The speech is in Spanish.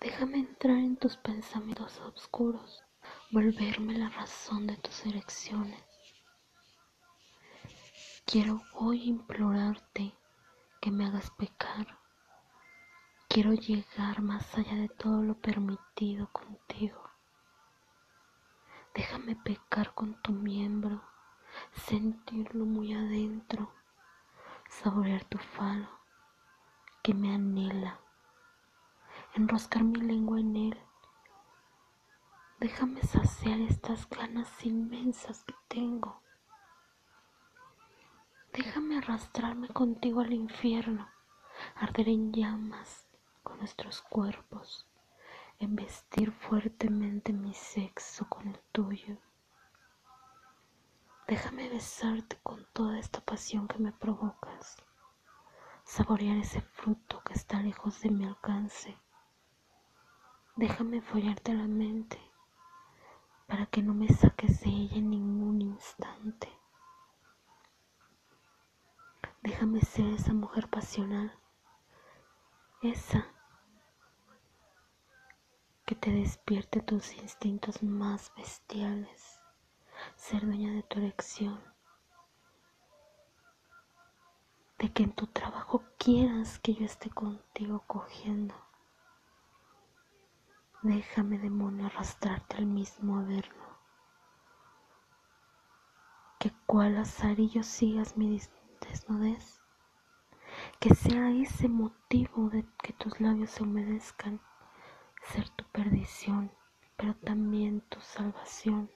Déjame entrar en tus pensamientos oscuros, volverme la razón de tus erecciones. Quiero hoy implorarte que me hagas pecar. Quiero llegar más allá de todo lo permitido contigo. Déjame pecar con tu miembro, sentirlo muy adentro, saborear tu falo que me anhela, enroscar mi lengua en él. Déjame saciar estas ganas inmensas que tengo. Déjame arrastrarme contigo al infierno, arder en llamas con nuestros cuerpos embestir fuertemente mi sexo con el tuyo. Déjame besarte con toda esta pasión que me provocas, saborear ese fruto que está lejos de mi alcance. Déjame follarte la mente para que no me saques de ella en ningún instante. Déjame ser esa mujer pasional, esa que te despierte tus instintos más bestiales, ser dueña de tu erección, de que en tu trabajo quieras que yo esté contigo cogiendo. Déjame, demonio, arrastrarte al mismo averno. Que cual azarillo sigas mi desnudez. Que sea ese motivo de que tus labios se humedezcan ser tu perdición, pero también tu salvación.